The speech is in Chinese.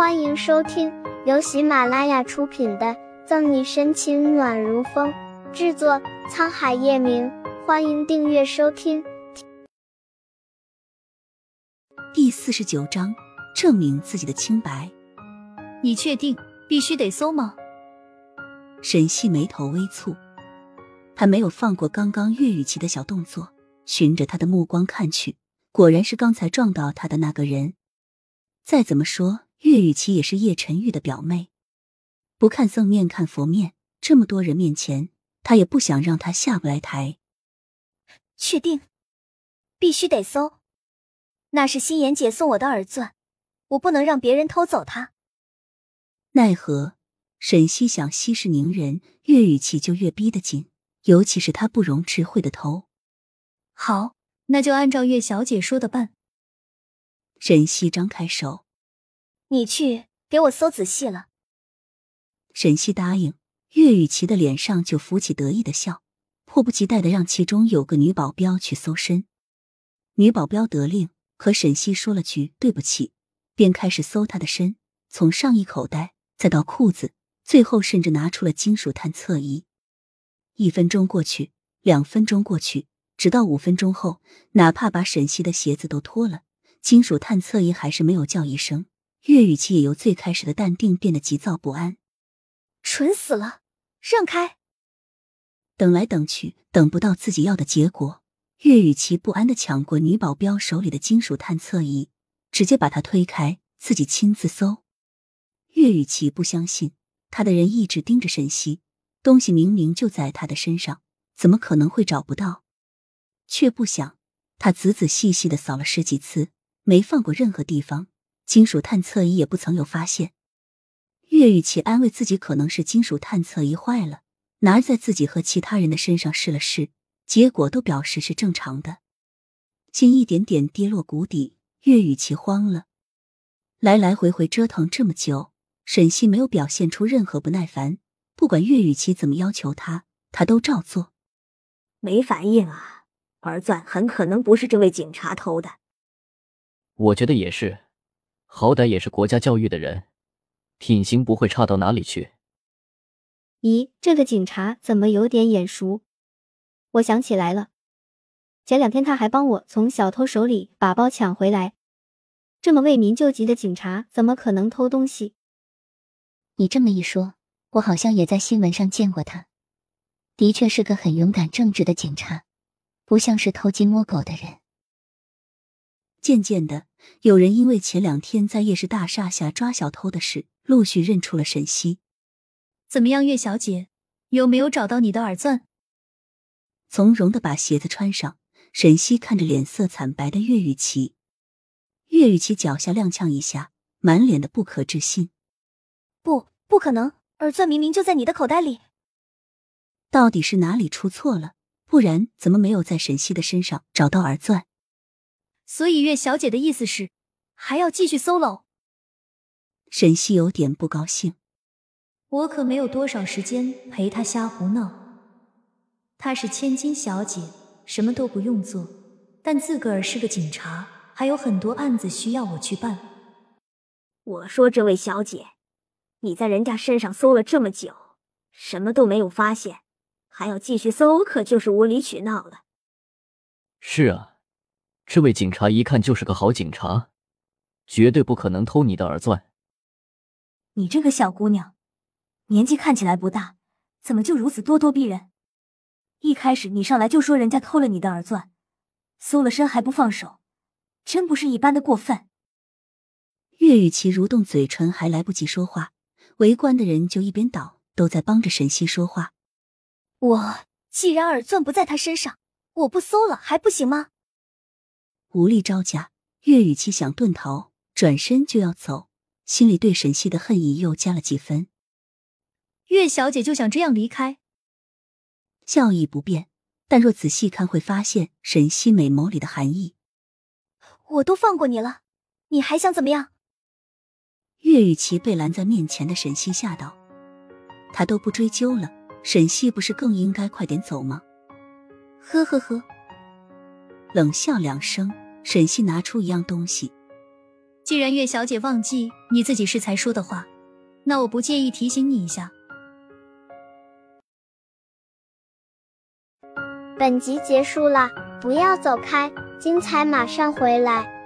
欢迎收听由喜马拉雅出品的《赠你深情暖如风》，制作沧海夜明。欢迎订阅收听。第四十九章，证明自己的清白。你确定必须得搜吗？沈西眉头微蹙，他没有放过刚刚岳雨琪的小动作，循着他的目光看去，果然是刚才撞到他的那个人。再怎么说，岳雨琪也是叶晨玉的表妹，不看僧面看佛面，这么多人面前，他也不想让他下不来台。确定，必须得搜。那是心妍姐送我的耳钻，我不能让别人偷走它。奈何沈西想息事宁人，岳雨琪就越逼得紧，尤其是他不容置喙的偷。好，那就按照岳小姐说的办。沈西张开手。你去给我搜仔细了。沈西答应，岳雨琪的脸上就浮起得意的笑，迫不及待的让其中有个女保镖去搜身。女保镖得令，和沈西说了句对不起，便开始搜她的身，从上衣口袋再到裤子，最后甚至拿出了金属探测仪。一分钟过去，两分钟过去，直到五分钟后，哪怕把沈西的鞋子都脱了，金属探测仪还是没有叫一声。岳雨琪也由最开始的淡定变得急躁不安，蠢死了！让开！等来等去，等不到自己要的结果，岳雨琪不安的抢过女保镖手里的金属探测仪，直接把她推开，自己亲自搜。岳雨琪不相信，他的人一直盯着沈西，东西明明就在他的身上，怎么可能会找不到？却不想，他仔仔细细的扫了十几次，没放过任何地方。金属探测仪也不曾有发现。岳雨琪安慰自己，可能是金属探测仪坏了，拿在自己和其他人的身上试了试，结果都表示是正常的。心一点点跌落谷底，岳雨琪慌了。来来回回折腾这么久，沈西没有表现出任何不耐烦，不管岳雨琪怎么要求他，他都照做。没反应啊，耳钻很可能不是这位警察偷的。我觉得也是。好歹也是国家教育的人，品行不会差到哪里去。咦，这个警察怎么有点眼熟？我想起来了，前两天他还帮我从小偷手里把包抢回来。这么为民救急的警察，怎么可能偷东西？你这么一说，我好像也在新闻上见过他。的确是个很勇敢正直的警察，不像是偷鸡摸狗的人。渐渐的，有人因为前两天在夜市大厦下抓小偷的事，陆续认出了沈西。怎么样，岳小姐，有没有找到你的耳钻？从容的把鞋子穿上，沈西看着脸色惨白的岳雨琪，岳雨琪脚下踉跄一下，满脸的不可置信：“不，不可能！耳钻明明就在你的口袋里。到底是哪里出错了？不然怎么没有在沈西的身上找到耳钻？”所以月小姐的意思是，还要继续 solo？沈西有点不高兴。我可没有多少时间陪她瞎胡闹。她是千金小姐，什么都不用做，但自个儿是个警察，还有很多案子需要我去办。我说这位小姐，你在人家身上搜了这么久，什么都没有发现，还要继续搜，可就是无理取闹了。是啊。这位警察一看就是个好警察，绝对不可能偷你的耳钻。你这个小姑娘，年纪看起来不大，怎么就如此咄咄逼人？一开始你上来就说人家偷了你的耳钻，搜了身还不放手，真不是一般的过分。岳雨琪蠕动嘴唇，还来不及说话，围观的人就一边倒，都在帮着沈西说话。我既然耳钻不在他身上，我不搜了还不行吗？无力招架，岳雨琪想遁逃，转身就要走，心里对沈西的恨意又加了几分。岳小姐就想这样离开？笑意不变，但若仔细看，会发现沈西美眸里的寒意。我都放过你了，你还想怎么样？岳雨琪被拦在面前的沈西吓到，他都不追究了，沈西不是更应该快点走吗？呵呵呵。冷笑两声，沈西拿出一样东西，既然月小姐忘记你自己是才说的话，那我不介意提醒你一下。本集结束了，不要走开，精彩马上回来。